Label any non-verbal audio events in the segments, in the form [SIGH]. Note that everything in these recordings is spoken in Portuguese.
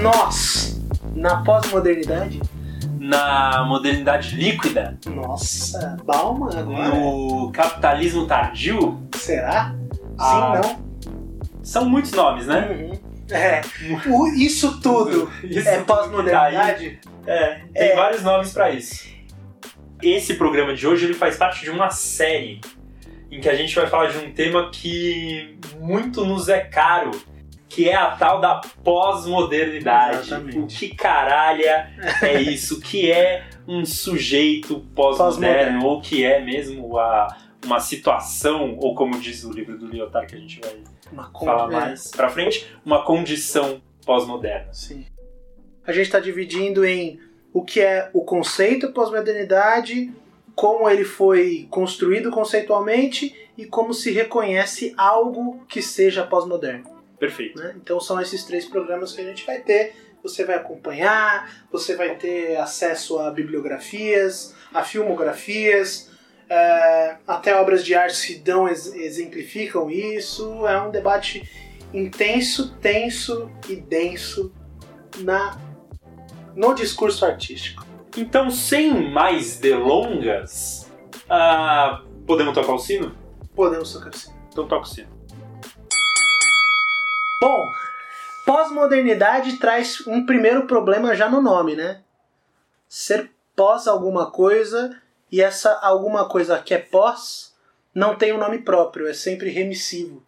Nós na pós-modernidade? Na modernidade líquida? Nossa, Balma agora? No capitalismo tardio? Será? Ah. Sim, não? São muitos nomes, né? Uhum. É. [LAUGHS] O- isso tudo Isso é pós-modernidade? É, tem É. vários nomes pra isso. Esse programa de hoje ele faz parte de uma série em que a gente vai falar de um tema que muito nos é caro, que é a tal da pós-modernidade. O que caralha é [LAUGHS] isso? O que é um sujeito pós-moderno? Pós-moderno. ou que é mesmo a, uma situação, ou como diz o livro do Lyotard que a gente vai falar mais pra frente, uma condição pós-moderna. Sim. A gente está dividindo em o que é o conceito pós-modernidade, como ele foi construído conceitualmente e como se reconhece algo que seja pós-moderno. Perfeito. né? Então são esses três programas que a gente vai ter. Você vai acompanhar, você vai ter acesso a bibliografias, a filmografias, é, até obras de arte que dão, ex- exemplificam isso. É um debate intenso, tenso e denso na, no discurso artístico. Então, sem mais delongas, ah, podemos tocar o sino? Podemos tocar assim. Então toca o sino. Bom, pós-modernidade traz um primeiro problema já no nome, né? Ser pós alguma coisa e essa alguma coisa que é pós não tem um nome próprio, é sempre remissivo.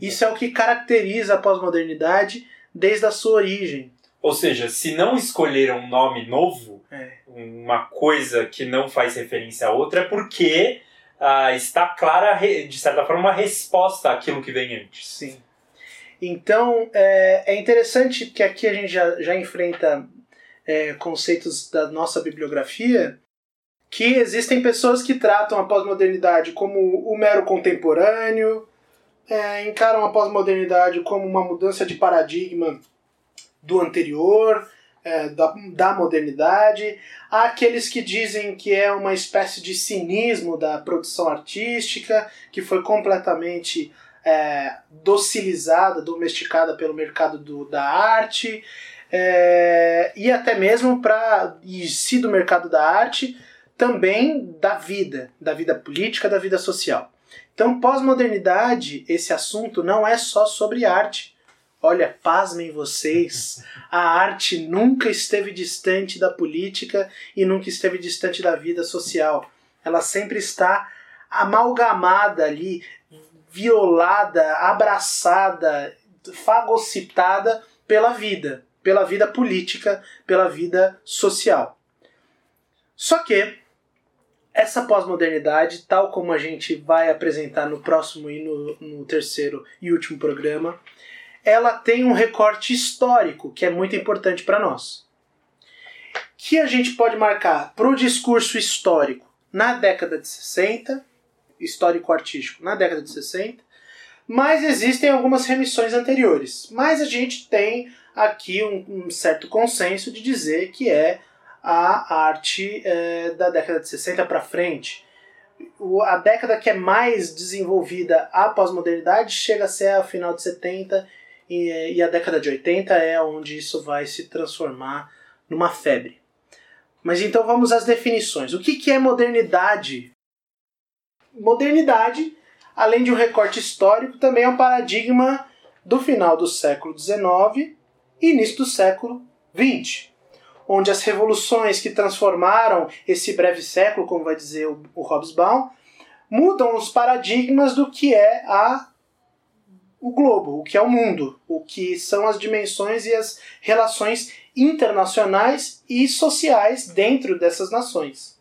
Isso é o que caracteriza a pós-modernidade desde a sua origem. Ou seja, se não escolheram um nome novo, É. uma coisa que não faz referência a outra, é porque ah, está clara, de certa forma, uma resposta àquilo que vem antes. Sim. Então é, é interessante que aqui a gente já, já enfrenta é, conceitos da nossa bibliografia que existem pessoas que tratam a pós-modernidade como o mero contemporâneo, é, encaram a pós-modernidade como uma mudança de paradigma do anterior, é, da, da modernidade. Há aqueles que dizem que é uma espécie de cinismo da produção artística, que foi completamente é, docilizada, domesticada pelo mercado do- da arte, é, e até mesmo para e se do mercado da arte, também da vida, da vida política, da vida social. Então, pós-modernidade, esse assunto não é só sobre arte. Olha, pasmem vocês, [LAUGHS] a arte nunca esteve distante da política e nunca esteve distante da vida social. Ela sempre está amalgamada ali, violada, abraçada, fagocitada pela vida, pela vida política, pela vida social. Só que essa pós-modernidade, tal como a gente vai apresentar no próximo e no, no terceiro e último programa, ela tem um recorte histórico que é muito importante para nós. Que a gente pode marcar para o discurso histórico na década de 60, histórico-artístico na década de 60, mas existem algumas remissões anteriores. Mas a gente tem aqui um, um certo consenso de dizer que é a arte eh, da década de 60 para frente. O- a década que é mais desenvolvida a pós-modernidade chega a ser a final de 70 e, e a década de 80 é onde isso vai se transformar numa febre. Mas então vamos às definições. O que, que é modernidade? Modernidade, além de um recorte histórico, também é um paradigma do final do século XIX e início do século XX, onde as revoluções que transformaram esse breve século, como vai dizer o, o Hobsbawm, mudam os paradigmas do que é a o globo, o que é o mundo, o que são as dimensões e as relações internacionais e sociais dentro dessas nações.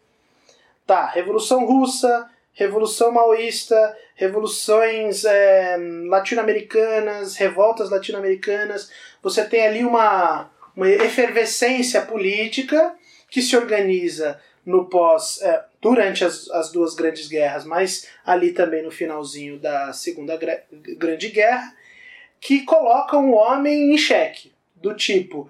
Tá, Revolução Russa, Revolução Maoísta, revoluções é, latino-americanas, revoltas latino-americanas. Você tem ali uma, uma efervescência política que se organiza no pós é, durante as, as duas grandes guerras, mas ali também no finalzinho da Segunda Gra- Grande Guerra, que colocam o homem em xeque, do tipo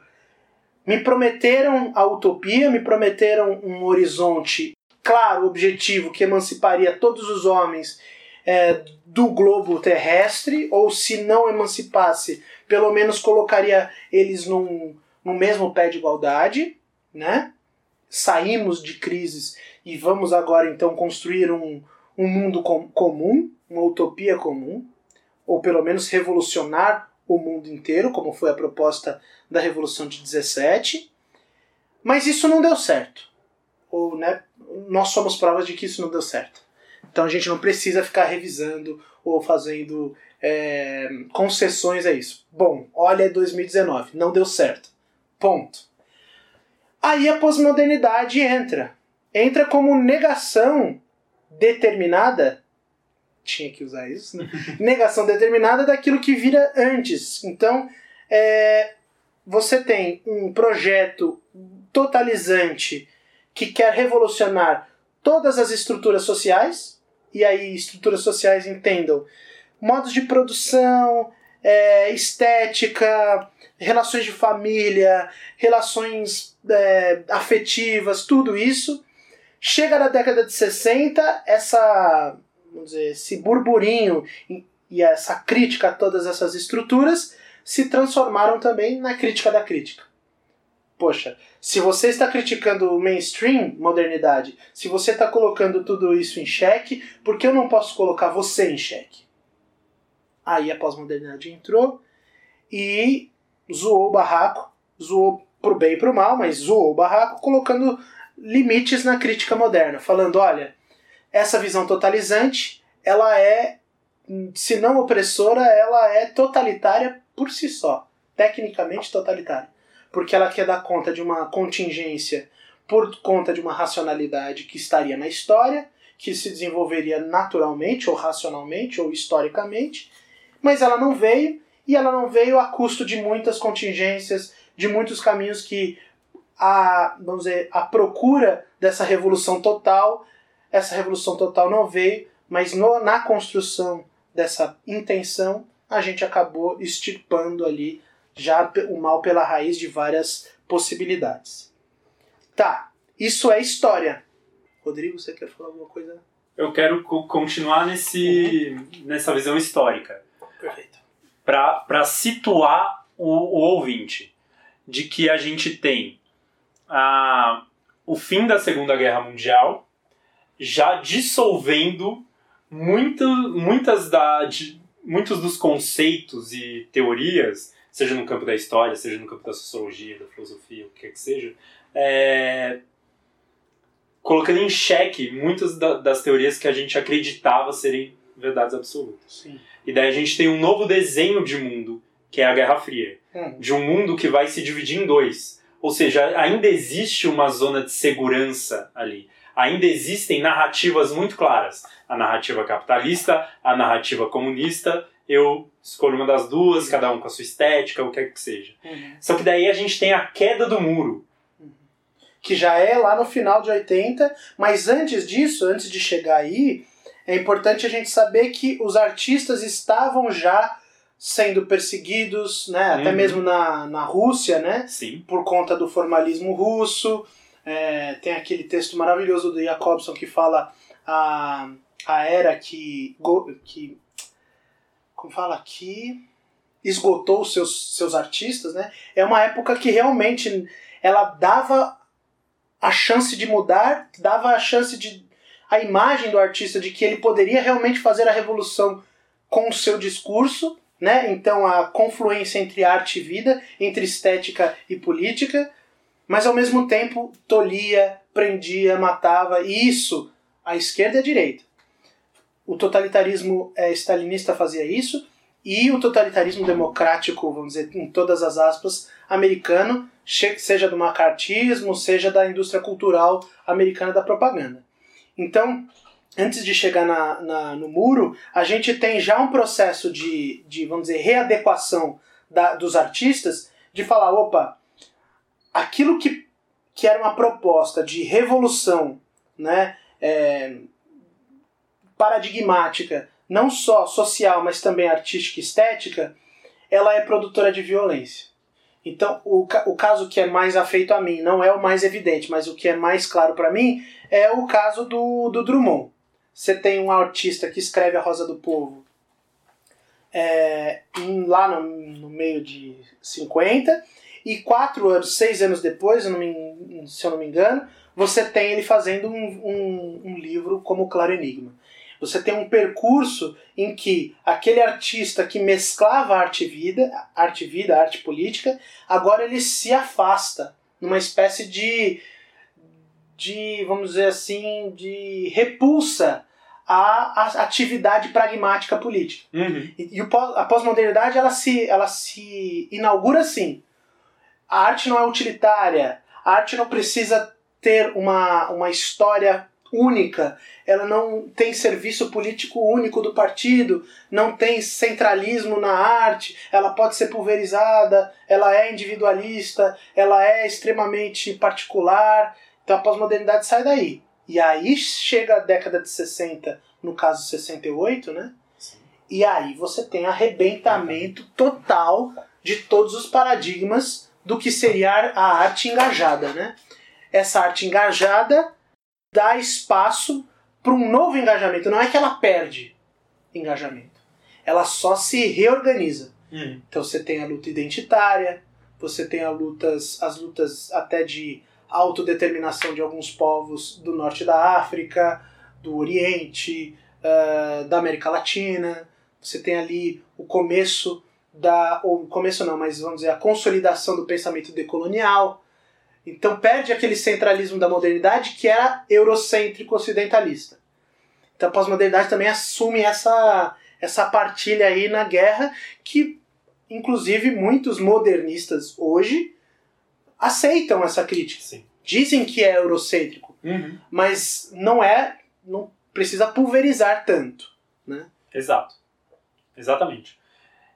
me prometeram a utopia, me prometeram um horizonte claro, objetivo, que emanciparia todos os homens é, do globo terrestre, ou se não emancipasse, pelo menos colocaria eles num, no mesmo pé de igualdade, né? Saímos de crises e vamos agora então construir um, um mundo com, comum, uma utopia comum, ou pelo menos revolucionar o mundo inteiro, como foi a proposta da Revolução de 17. Mas isso não deu certo. Ou, né, nós somos provas de que isso não deu certo. Então a gente não precisa ficar revisando ou fazendo é, concessões a isso. Bom, olha 2019, não deu certo. Ponto. Aí a pós-modernidade entra. Entra como negação determinada. Tinha que usar isso, né? [LAUGHS] negação determinada daquilo que vira antes. Então, é, você tem um projeto totalizante que quer revolucionar todas as estruturas sociais, e aí estruturas sociais entendam modos de produção, é, estética, relações de família, relações é, afetivas, tudo isso. Chega na década de 60, essa, vamos dizer, esse burburinho e essa crítica a todas essas estruturas se transformaram também na crítica da crítica. Poxa, se você está criticando o mainstream, modernidade, se você está colocando tudo isso em xeque, por que eu não posso colocar você em xeque? Aí a pós-modernidade entrou e zoou o barraco, zoou pro bem e pro mal, mas zoou o barraco, colocando limites na crítica moderna, falando, olha, essa visão totalizante, ela é, se não opressora, ela é totalitária por si só, tecnicamente totalitária, porque ela quer dar conta de uma contingência por conta de uma racionalidade que estaria na história, que se desenvolveria naturalmente ou racionalmente ou historicamente, mas ela não veio e ela não veio a custo de muitas contingências, de muitos caminhos que a, vamos dizer, a procura dessa revolução total, essa revolução total não veio, mas no, na construção dessa intenção, a gente acabou extirpando ali já o mal pela raiz de várias possibilidades. Tá, isso é história. Rodrigo, você quer falar alguma coisa? Eu quero continuar nesse, uhum. nessa visão histórica. Perfeito. Para situar o, o, ouvinte de que a gente tem a, o fim da Segunda Guerra Mundial já dissolvendo muito, muitas da, de, muitos dos conceitos e teorias, seja no campo da história, seja no campo da sociologia, da filosofia, o que quer que seja, é, colocando em xeque muitas da, das teorias que a gente acreditava serem verdades absolutas. Sim. E daí a gente tem um novo desenho de mundo, que é a Guerra Fria. Hum. De um mundo que vai se dividir em dois. Ou seja, ainda existe uma zona de segurança ali. Ainda existem narrativas muito claras. A narrativa capitalista, a narrativa comunista. Eu escolho uma das duas, cada um com a sua estética, o que quer que seja. Uhum. Só que daí a gente tem a queda do muro. Que já é lá no final de 80, mas antes disso, antes de chegar aí, é importante a gente saber que os artistas estavam já sendo perseguidos, né, até Uhum. mesmo na, na Rússia, né, Sim. por conta do formalismo russo. É, tem aquele texto maravilhoso do Jacobson que fala a, a era que, que como fala que esgotou os seus, seus artistas, né? É uma época que realmente ela dava a chance de mudar, dava a chance de a imagem do artista de que ele poderia realmente fazer a revolução com o seu discurso, né? Então a confluência entre arte e vida, entre estética e política, mas ao mesmo tempo tolhia, prendia, matava, e isso a esquerda e a direita. O totalitarismo é, stalinista fazia isso, e o totalitarismo democrático, vamos dizer, em todas as aspas, americano, seja do macartismo, seja da indústria cultural americana da propaganda. Então, antes de chegar na, na- no muro, a gente tem já um processo de, de vamos dizer, readequação da- dos artistas, de falar, opa, aquilo que, que era uma proposta de revolução né, é, paradigmática, não só social, mas também artística e estética, ela é produtora de violência. Então, o, o caso que é mais afeito a mim, não é o mais evidente, mas o que é mais claro para mim é o caso do, do Drummond. você tem um artista que escreve A Rosa do Povo é, em, lá no, no, meio de 50, e quatro anos, seis anos depois, eu me, se eu não me engano, você tem ele fazendo um, um, um livro como Claro Enigma. Você tem um percurso em que aquele artista que mesclava arte e vida, arte e vida, arte política, agora ele se afasta numa espécie de de, vamos dizer assim, de repulsa à, atividade pragmática política. Uhum. E, e, a pós-modernidade ela se, ela se inaugura assim. A arte não é utilitária, a arte não precisa ter uma, uma história única, ela não tem serviço político único do partido, não tem centralismo na arte, ela pode ser pulverizada, ela é individualista, ela é extremamente particular, então a pós-modernidade sai daí. E aí chega a década de 60, no caso 68, né? E aí você tem arrebentamento total de todos os paradigmas do que seria a arte engajada, né? Essa arte engajada dá espaço para um novo engajamento. Não é que ela perde engajamento. Ela só se reorganiza. Uhum. Então você tem a luta identitária, você tem as lutas, as lutas até de autodeterminação de alguns povos do norte da África, do Oriente, uh, da América Latina. Você tem ali o começo da. ou começo não, mas vamos dizer, a consolidação do pensamento decolonial. Então perde aquele centralismo da modernidade que era eurocêntrico ocidentalista. Então a pós-modernidade também assume essa, essa partilha aí na guerra que, inclusive, muitos modernistas hoje aceitam essa crítica. Sim. Dizem que é eurocêntrico, uhum. mas não é, não precisa pulverizar tanto, né? Exato. Exatamente.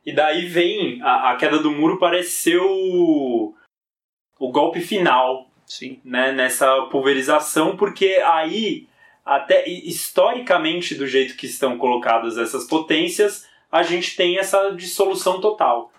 E daí vem a, a queda do muro parece ser o, golpe final Sim. Né, nessa pulverização, porque aí, até historicamente, do jeito que estão colocadas essas potências, a gente tem essa dissolução total.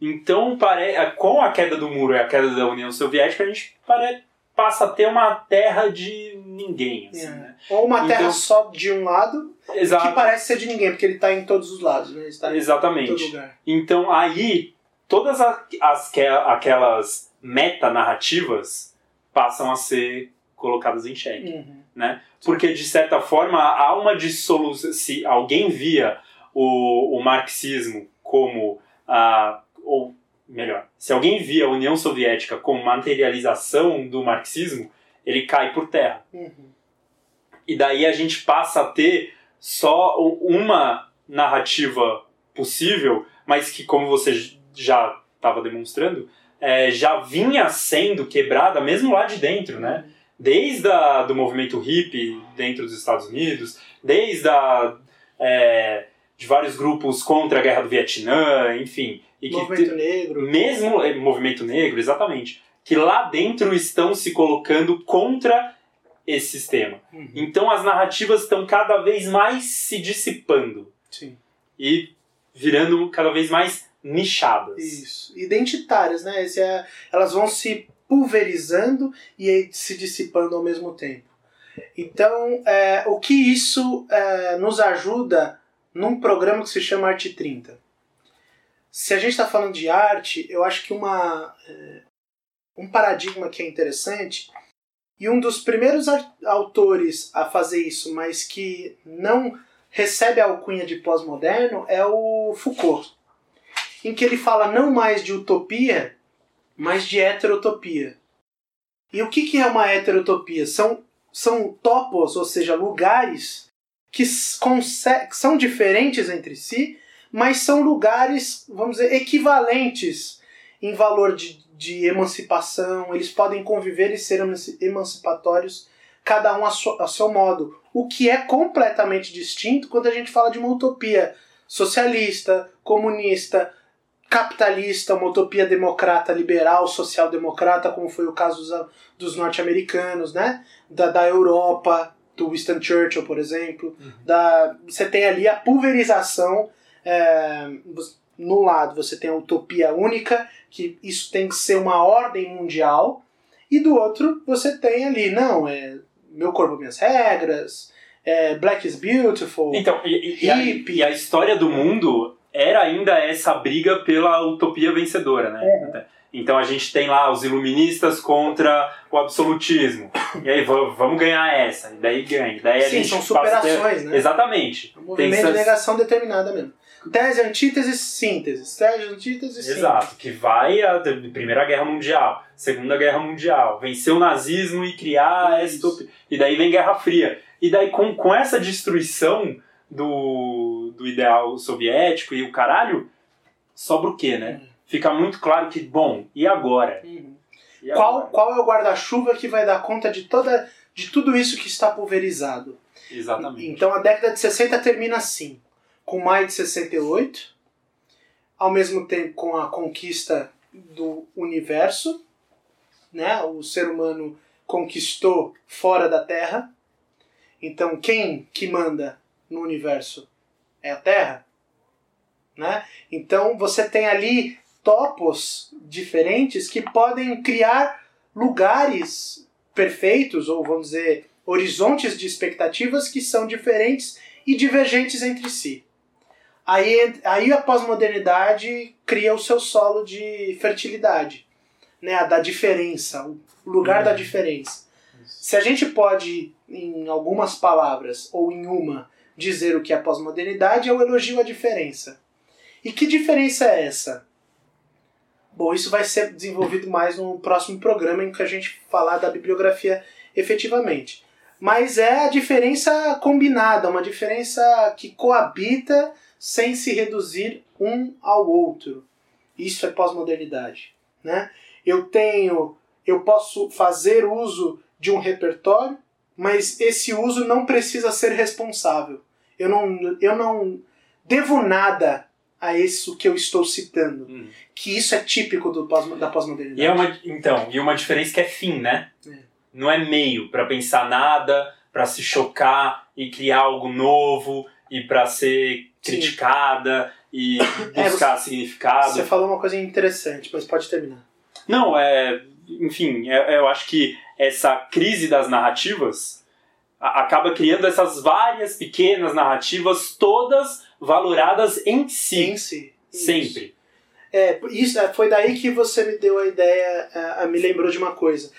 Então, pare... com a queda do muro e a queda da União Soviética, a gente pare... passa a ter uma terra de ninguém. Assim, é. né? Ou uma terra então... só de um lado, Exato. que parece ser de ninguém, porque ele está em todos os lados. Né? Está Exatamente. Então, aí, todas as, as aquelas metanarrativas passam a ser colocadas em xeque. Uhum. Né? Porque, de certa forma, há uma dissolução. Se alguém via o, o marxismo como a ou melhor, se alguém via a União Soviética como materialização do marxismo, ele cai por terra. Uhum. E daí a gente passa a ter só uma narrativa possível, mas que, como você já estava demonstrando, é, já vinha sendo quebrada mesmo lá de dentro, né? Desde a, do movimento hippie dentro dos Estados Unidos, desde a, é, de vários grupos contra a guerra do Vietnã, enfim. E que movimento negro. Mesmo é, movimento negro, exatamente. Que lá dentro estão se colocando contra esse sistema. Uhum. Então as narrativas estão cada vez mais se dissipando. Sim. E virando cada vez mais nichadas. Isso. Identitárias, né? Esse é, elas vão se pulverizando e se dissipando ao mesmo tempo. Então, é, o que isso é, nos ajuda num programa que se chama Arte 30? Se a gente está falando de arte, eu acho que uma, é, um paradigma que é interessante, e um dos primeiros autores a fazer isso, mas que não recebe a alcunha de pós-moderno, é o Foucault, em que ele fala não mais de utopia, mas de heterotopia. E o que, que é uma heterotopia? São, são topos, ou seja, lugares que são diferentes entre si, mas são lugares, vamos dizer, equivalentes em valor de, de emancipação, eles podem conviver e ser emancipatórios, cada um a, so, a seu modo. O que é completamente distinto quando a gente fala de uma utopia socialista, comunista, capitalista, uma utopia democrata, liberal, social-democrata, como foi o caso dos, dos norte-americanos, né? Da, da Europa, do Winston Churchill, por exemplo. Uhum. Da, você tem ali a pulverização é, no lado você tem a utopia única, que isso tem que ser uma ordem mundial, e do outro você tem ali, não, é meu corpo, minhas regras, é, Black is Beautiful. Então, e, e, a, e, a, história do mundo era ainda essa briga pela utopia vencedora, né? É. Então a gente tem lá os iluministas contra o absolutismo. E aí vamos ganhar essa, e daí ganha. Daí Sim, a gente são superações, ter... né? Exatamente. É um movimento essas... de negação determinada mesmo. Tese, antítese, síntese. Tese, antítese, síntese. Exato, que vai a Primeira Guerra Mundial, Segunda Guerra Mundial, vencer o nazismo e criar essa utopia. E daí vem Guerra Fria. E daí com, com essa destruição do, do ideal soviético e o caralho, sobra o quê, né? Uhum. Fica muito claro que, bom, e agora? Uhum. E qual, agora? qual é o guarda-chuva que vai dar conta de, toda, de tudo isso que está pulverizado? Exatamente. Então a década de 60 termina assim, com maio de 68, ao mesmo tempo com a conquista do universo, né? O ser humano conquistou fora da Terra. Então quem que manda no universo é a Terra, né? Então você tem ali topos diferentes que podem criar lugares perfeitos ou vamos dizer horizontes de expectativas que são diferentes e divergentes entre si. Aí, aí a pós-modernidade cria o seu solo de fertilidade, né, a da diferença, o lugar uhum. da diferença. Se a gente pode, em algumas palavras ou em uma, dizer o que é pós-modernidade, é o elogio à diferença. E que diferença é essa? Bom, isso vai ser desenvolvido mais no próximo programa em que a gente falar da bibliografia efetivamente. Mas é a diferença combinada, uma diferença que coabita sem se reduzir um ao outro. Isso é pós-modernidade, né? Eu tenho, eu posso fazer uso de um repertório, mas esse uso não precisa ser responsável. Eu não, eu não devo nada a isso que eu estou citando. Hum. Que isso é típico do pós, da pós-modernidade. E é uma, então, e uma diferença que é fim, né? É. Não é meio para pensar nada, para se chocar e criar algo novo e para ser criticada Sim. e [COUGHS] é, buscar você, significado. Você falou uma coisa interessante, mas pode terminar. Não, é. Enfim, é, eu acho que essa crise das narrativas acaba criando essas várias pequenas narrativas, todas valoradas em si. Em si. Sempre. É, isso, é, foi daí que você me deu a ideia, a, me lembrou de uma coisa.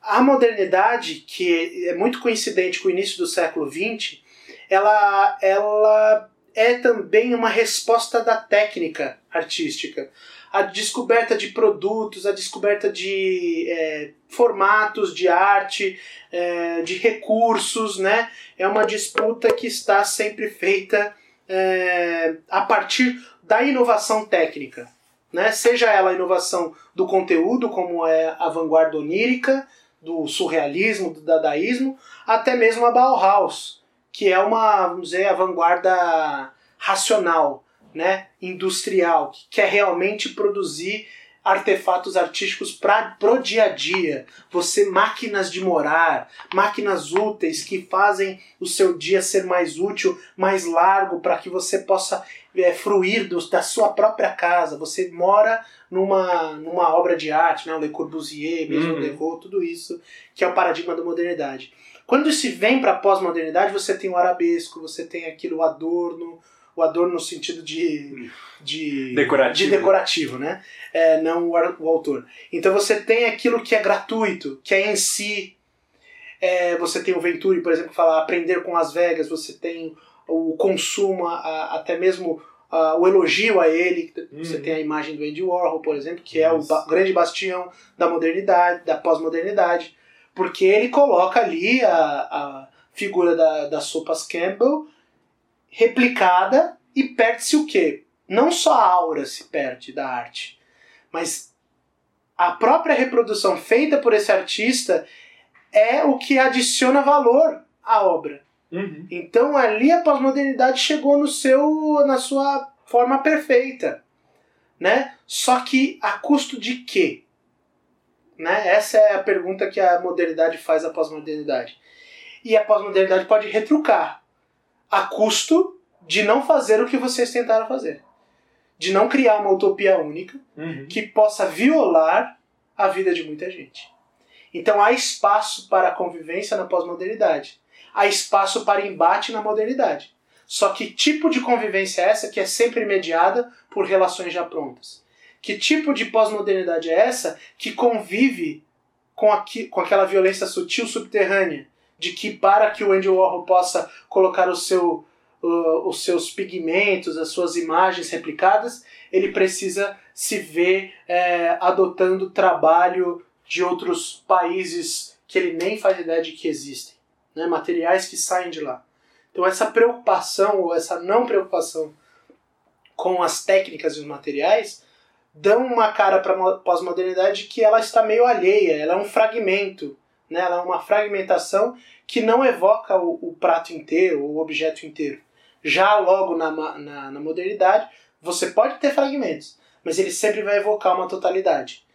A modernidade, que é muito coincidente com o início do século XX, ela, ela é também uma resposta da técnica artística a descoberta de produtos, a descoberta de é, formatos de arte, é, de recursos, né? É uma disputa que está sempre feita é, a partir da inovação técnica, né? Seja ela a inovação do conteúdo, como é a vanguarda onírica, do surrealismo, do dadaísmo, até mesmo a Bauhaus, que é uma, vamos dizer, a vanguarda racional, né, industrial, que quer realmente produzir artefatos artísticos para o dia a dia. Você máquinas de morar, máquinas úteis que fazem o seu dia ser mais útil, mais largo, para que você possa é, fruir do, da sua própria casa. Você mora numa, numa obra de arte, né? o Le Corbusier, Maison uhum. Dervaux, tudo isso, que é o paradigma da modernidade. Quando se vem para a pós-modernidade, você tem o arabesco, você tem aquilo, o adorno, o adorno no sentido de, de, decorativo. de decorativo, né? É, não o, o, autor. Então você tem aquilo que é gratuito, que é em si. É, você tem o Venturi, por exemplo, que fala aprender com Las Vegas, você tem o consumo, a, até mesmo a, o elogio a ele. Você uhum. tem a imagem do Andy Warhol, por exemplo, que é o ba grande bastião da modernidade, da pós-modernidade, porque ele coloca ali a, a figura da, das sopas Campbell replicada e perde-se o quê? Não só a aura se perde da arte, mas a própria reprodução feita por esse artista é o que adiciona valor à obra. Uhum. Então ali a pós-modernidade chegou no seu na sua forma perfeita, né? Só que a custo de quê? Né? Essa é a pergunta que a modernidade faz à pós-modernidade. E a pós-modernidade pode retrucar a custo de não fazer o que vocês tentaram fazer. De não criar uma utopia única uhum. que possa violar a vida de muita gente. Então há espaço para a convivência na pós-modernidade. há espaço para embate na modernidade. Só que tipo de convivência é essa que é sempre mediada por relações já prontas? Que tipo de pós-modernidade é essa que convive com, aqui, com aquela violência sutil subterrânea? De que para que o Andy Warhol possa colocar o seu, uh, os seus pigmentos, as suas imagens replicadas, ele precisa se ver é, adotando trabalho de outros países que ele nem faz ideia de que existem. Né? Materiais que saem de lá. Então essa preocupação ou essa não preocupação com as técnicas e os materiais dão uma cara para a pós-modernidade que ela está meio alheia, ela é um fragmento, né? ela é uma fragmentação que não evoca o, o prato inteiro, o objeto inteiro. Já logo na, na, na modernidade, você pode ter fragmentos, mas ele sempre vai evocar uma totalidade.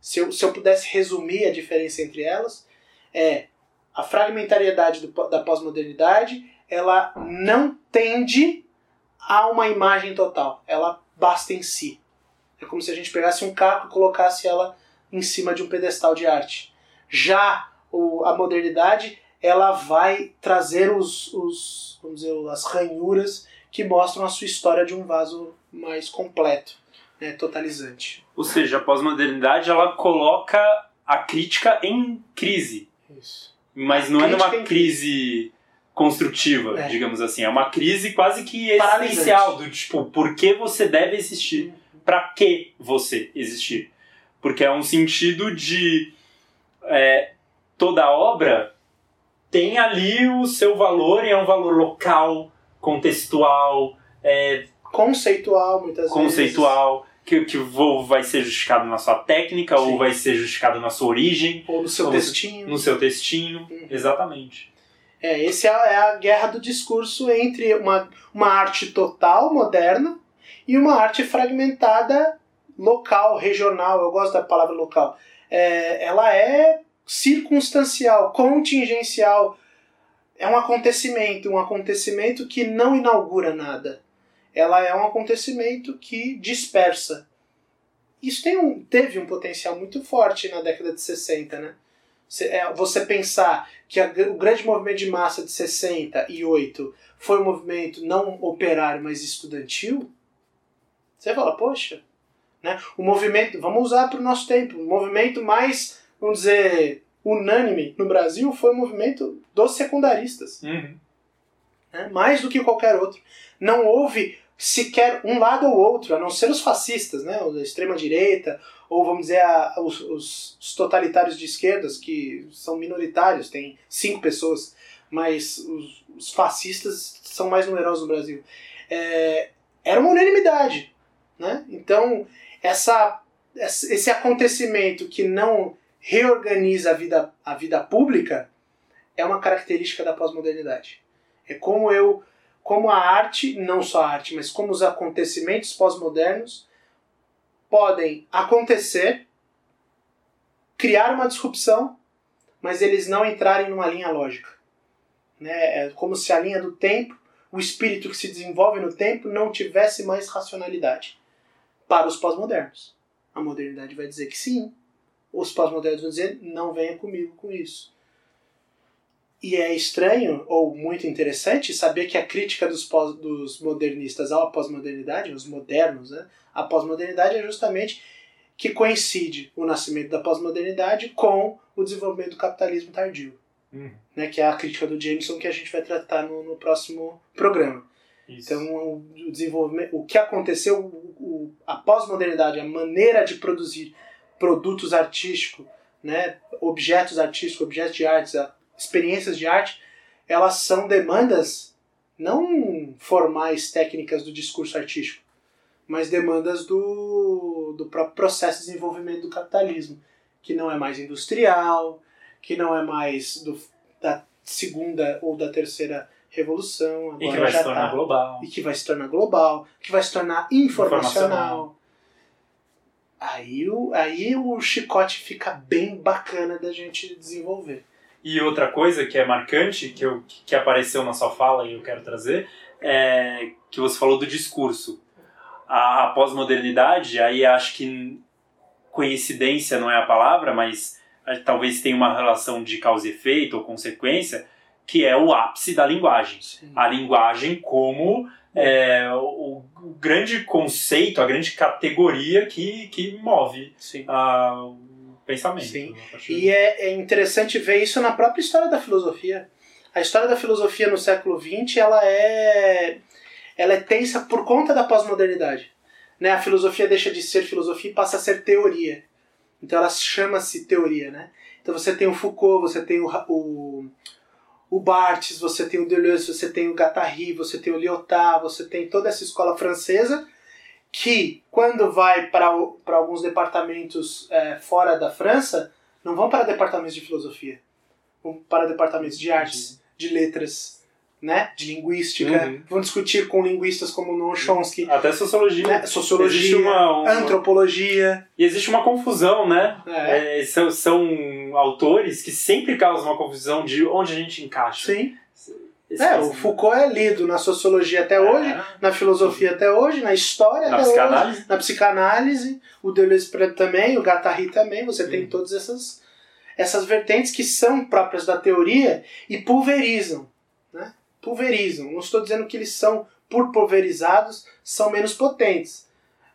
Se eu, se eu pudesse resumir a diferença entre elas, é a fragmentariedade do, da pós-modernidade ela não tende a uma imagem total. Ela basta em si. É como se a gente pegasse um caco e colocasse ela em cima de um pedestal de arte. Já o, a modernidade, ela vai trazer os, os, vamos dizer, as ranhuras que mostram a sua história de um vaso mais completo, né, totalizante. Ou seja, a pós-modernidade ela coloca a crítica em crise. Isso. Mas não é numa crise construtiva, é. digamos assim. É uma crise quase que existencial do tipo, por que você deve existir? Uhum. Para que você existir? Porque é um sentido de é, toda obra tem ali o seu valor e é um valor local, contextual, é, conceitual muitas conceitual, vezes. Que, que vou, vai ser justificado na sua técnica, Sim. ou vai ser justificado na sua origem. Ou no seu ou textinho. No seu textinho, uhum. exatamente. É, esse é, é a guerra do discurso entre uma, uma arte total, moderna, e uma arte fragmentada, local, regional. Eu gosto da palavra local. É, ela é circunstancial, contingencial. É um acontecimento, um acontecimento que não inaugura nada. Ela é um acontecimento que dispersa. Isso tem um, teve um potencial muito forte na década de 60, né? É, você pensar que a, o grande movimento de massa de 68 foi um movimento não operário, mas estudantil, você fala, poxa, né? o movimento, vamos usar para o nosso tempo, o movimento mais, vamos dizer, unânime no Brasil foi o movimento dos secundaristas. Uhum. Né? Mais do que qualquer outro. Não houve sequer um lado ou outro, a não ser os fascistas, né? a extrema-direita, ou vamos dizer, a, os, os, totalitários de esquerdas, que são minoritários, tem cinco pessoas, mas os, os fascistas são mais numerosos no Brasil. É, era uma unanimidade. Né? Então, essa, esse acontecimento que não reorganiza a vida, a vida pública é uma característica da pós-modernidade. É como eu, como a arte, não só a arte, mas como os acontecimentos pós-modernos podem acontecer, criar uma disrupção, mas eles não entrarem numa linha lógica. Né? É como se a linha do tempo, o espírito que se desenvolve no tempo, não tivesse mais racionalidade. Para os pós-modernos. A modernidade vai dizer que sim. Os pós-modernos vão dizer, não venha comigo com isso. E é estranho, ou muito interessante, saber que a crítica dos, pós, dos modernistas à pós-modernidade, os modernos, né, à pós-modernidade é justamente que coincide o nascimento da pós-modernidade com o desenvolvimento do capitalismo tardio. Uhum. Né, que é a crítica do Jameson que a gente vai tratar no, no próximo programa. Isso. Então, o, desenvolvimento, o que aconteceu, o, o, a pós-modernidade, a maneira de produzir produtos artísticos, né, objetos artísticos, objetos de arte, experiências de arte, elas são demandas não formais técnicas do discurso artístico, mas demandas do, do próprio processo de desenvolvimento do capitalismo, que não é mais industrial, que não é mais do, da segunda ou da terceira revolução. Agora e que vai se tornar tá, global. E que vai se tornar global, que vai se tornar informacional. informacional. Aí o, aí o chicote fica bem bacana da gente desenvolver. E outra coisa que é marcante, que, eu, que apareceu na sua fala e eu quero trazer, é que você falou do discurso. A, a pós-modernidade, aí acho que coincidência não é a palavra, mas talvez tenha uma relação de causa e efeito ou consequência, que é o ápice da linguagem. Sim. A linguagem como é, o, o grande conceito, a grande categoria que, que move Sim. ah, o pensamento. Sim. A partir E é, é interessante ver isso na própria história da filosofia. A história da filosofia no século XX ela é, ela é tensa por conta da pós-modernidade. Né? A filosofia deixa de ser filosofia e passa a ser teoria. Então ela chama-se teoria. Né? Então você tem o Foucault, você tem o, o, o Barthes, você tem o Deleuze, você tem o Guattari, você tem o Lyotard, você tem toda essa escola francesa que, quando vai para alguns departamentos é, fora da França, não vão para departamentos de filosofia, vão para departamentos de artes, de letras, né, de linguística, Uhum. vão discutir com linguistas como Noam Chomsky, Até sociologia. né, sociologia, uma, uma- antropologia, E existe uma confusão, né? é, É, são, são autores que sempre causam uma confusão de onde a gente encaixa. sim. Esse É, esse- o Foucault é lido na sociologia até hoje, É, na filosofia até hoje, na história na até hoje, psicanálise. na psicanálise, o Deleuze também, o Guattari também, você tem Uhum. todas essas, essas vertentes que são próprias da teoria e pulverizam, né? Pulverizam. Não estou dizendo que eles são, por pulverizados, são menos potentes,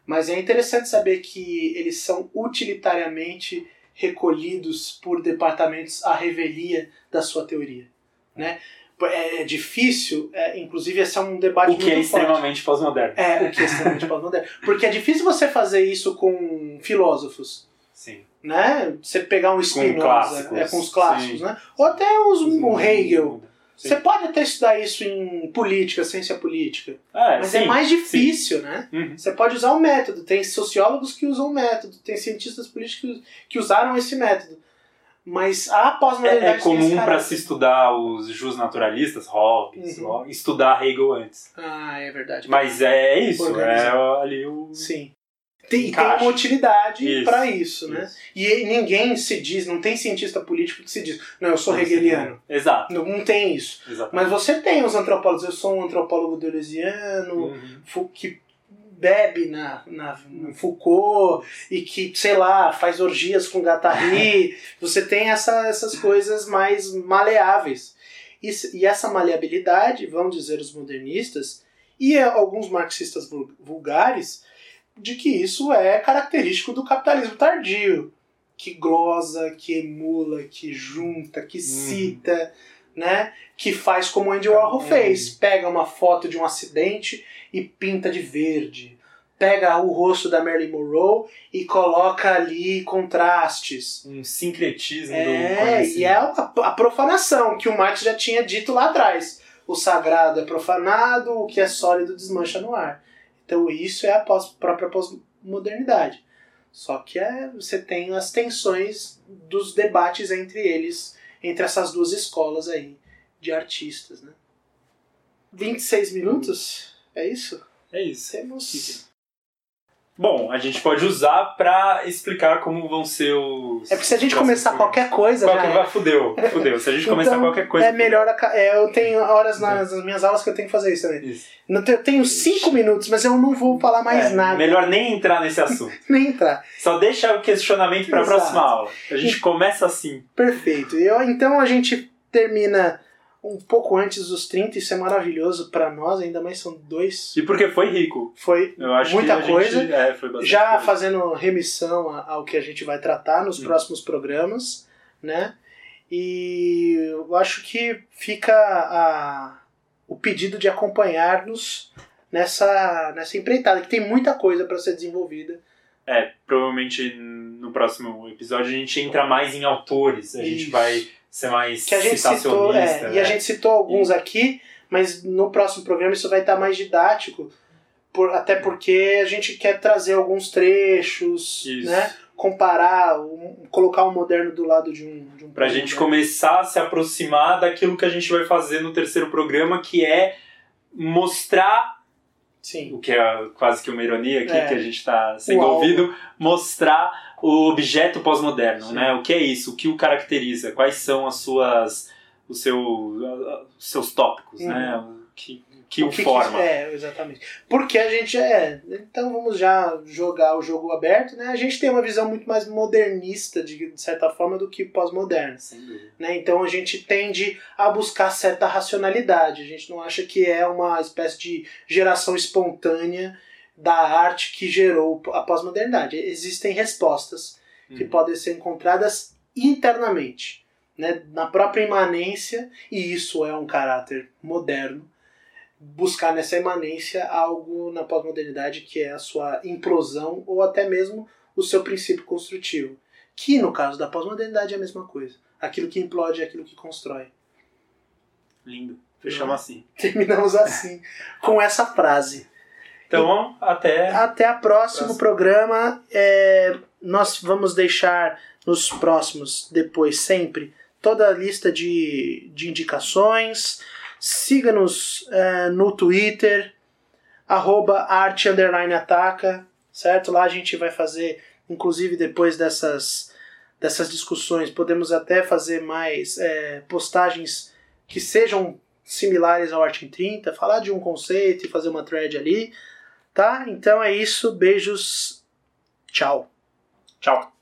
mas é interessante saber que eles são utilitariamente recolhidos por departamentos à revelia da sua teoria, né? É difícil, é, inclusive esse é um debate O que é extremamente pós-moderno. É, o que é extremamente [LAUGHS] pós-moderno. Porque é difícil você fazer isso com filósofos, Sim. né? Você pegar um Spinoza, clássicos, é, com os clássicos, sim. né? Ou até os, um Hegel. Sim. Você pode até estudar isso em política, ciência política. É, Mas sim, é mais sim. difícil, né? Uhum. Você pode usar o método. Tem sociólogos que usam o método, tem cientistas políticos que usaram esse método. Mas a É, pós-modernidade é esse comum para se estudar os justnaturalistas, Hobbes, Uhum. Estudar Hegel antes. Ah, é verdade. Mas é isso, é ali o. Sim. Tem, tem uma utilidade para isso, né? Isso. E ninguém se diz, não tem cientista político que se diz, não, eu sou hegeliano. Exato, Não, não tem isso. exato. Mas você tem os antropólogos, eu sou um antropólogo deleuziano, Uhum. Que bebe na, na, no Foucault e que, sei lá, faz orgias com Guattari. [LAUGHS] você tem essa, essas coisas mais maleáveis. E, e essa maleabilidade, vão dizer os modernistas, e alguns marxistas vul- vulgares, de que isso é característico do capitalismo tardio, que glosa, que emula, que junta, que cita, né? Que faz como Andy Warhol Hum. fez, pega uma foto de um acidente e pinta de verde. Pega o rosto da Marilyn Monroe e coloca ali contrastes. Um sincretismo do É, conhecimento. e é a, a profanação que o Marx já tinha dito lá atrás. O sagrado é profanado, o que é sólido desmancha no ar. Então isso é a pós- própria pós-modernidade. Só que é, você tem as tensões dos debates entre eles, entre essas duas escolas aí de artistas, né? 26 minutos? É isso? É isso. Temos. Bom, a gente pode usar pra explicar como vão ser os. É porque se a gente começar programas. qualquer coisa, Qualquer já é. fudeu, fudeu. Se a gente começar Então, qualquer coisa. É melhor. aca- É, eu tenho horas nas, nas minhas aulas que eu tenho que fazer isso também. Isso. Eu tenho cinco minutos, mas eu não vou falar mais É, nada. Melhor nem entrar nesse assunto. [LAUGHS] Nem entrar. Só deixa o questionamento pra Exato. próxima aula. A gente começa assim. Perfeito. Eu, então a gente termina um pouco antes dos 30, isso é maravilhoso pra nós, ainda mais são dois. E porque foi rico. Foi Eu acho muita coisa. Gente, é, foi já coisa. fazendo remissão ao que a gente vai tratar nos Hum. próximos programas, né? E eu acho que fica a, o pedido de acompanhar-nos nessa, nessa empreitada, que tem muita coisa para ser desenvolvida. É, provavelmente no próximo episódio a gente entra mais em autores. A gente Isso. vai ser mais Que a gente citou, é, e né? a gente citou alguns aqui, mas no próximo programa isso vai estar mais didático, por- até porque a gente quer trazer alguns trechos, Isso. né? Comparar, um- colocar o moderno do lado de um. De um Pra gente começar a se aproximar daquilo que a gente vai fazer no terceiro programa, que é mostrar, Sim. o que é quase que uma ironia aqui, É. que a gente está sendo O ouvido, mostrar o objeto pós-moderno, né? O que é isso? O que o caracteriza? Quais são as suas, os seu, os seus tópicos, Uhum. né? que, que o, que forma. Que, é, exatamente. Porque a gente é. Então vamos já jogar o jogo aberto, né? A gente tem uma visão muito mais modernista, de, de certa forma, do que pós-moderna. Né? Então a gente tende a buscar certa racionalidade. A gente não acha que é uma espécie de geração espontânea da arte que gerou a pós-modernidade. Existem respostas que Uhum. podem ser encontradas internamente, né? na própria imanência, e isso é um caráter moderno buscar nessa imanência algo na pós-modernidade que é a sua implosão ou até mesmo o seu princípio construtivo. Que no caso da pós-modernidade é a mesma coisa. Aquilo que implode é aquilo que constrói. Lindo. Fechamos assim. [LAUGHS] Terminamos assim, com essa frase. Então, até. Até o próximo Próximo. programa. É, nós vamos deixar nos próximos, depois sempre, toda a lista de, de indicações. Siga-nos é, no Twitter, arroba arte underline ataca, certo? Lá a gente vai fazer, inclusive depois dessas, dessas discussões, podemos até fazer mais é, postagens que sejam similares ao Arte em 30, falar de um conceito e fazer uma thread ali. Tá? Então é isso. Beijos. Tchau. Tchau.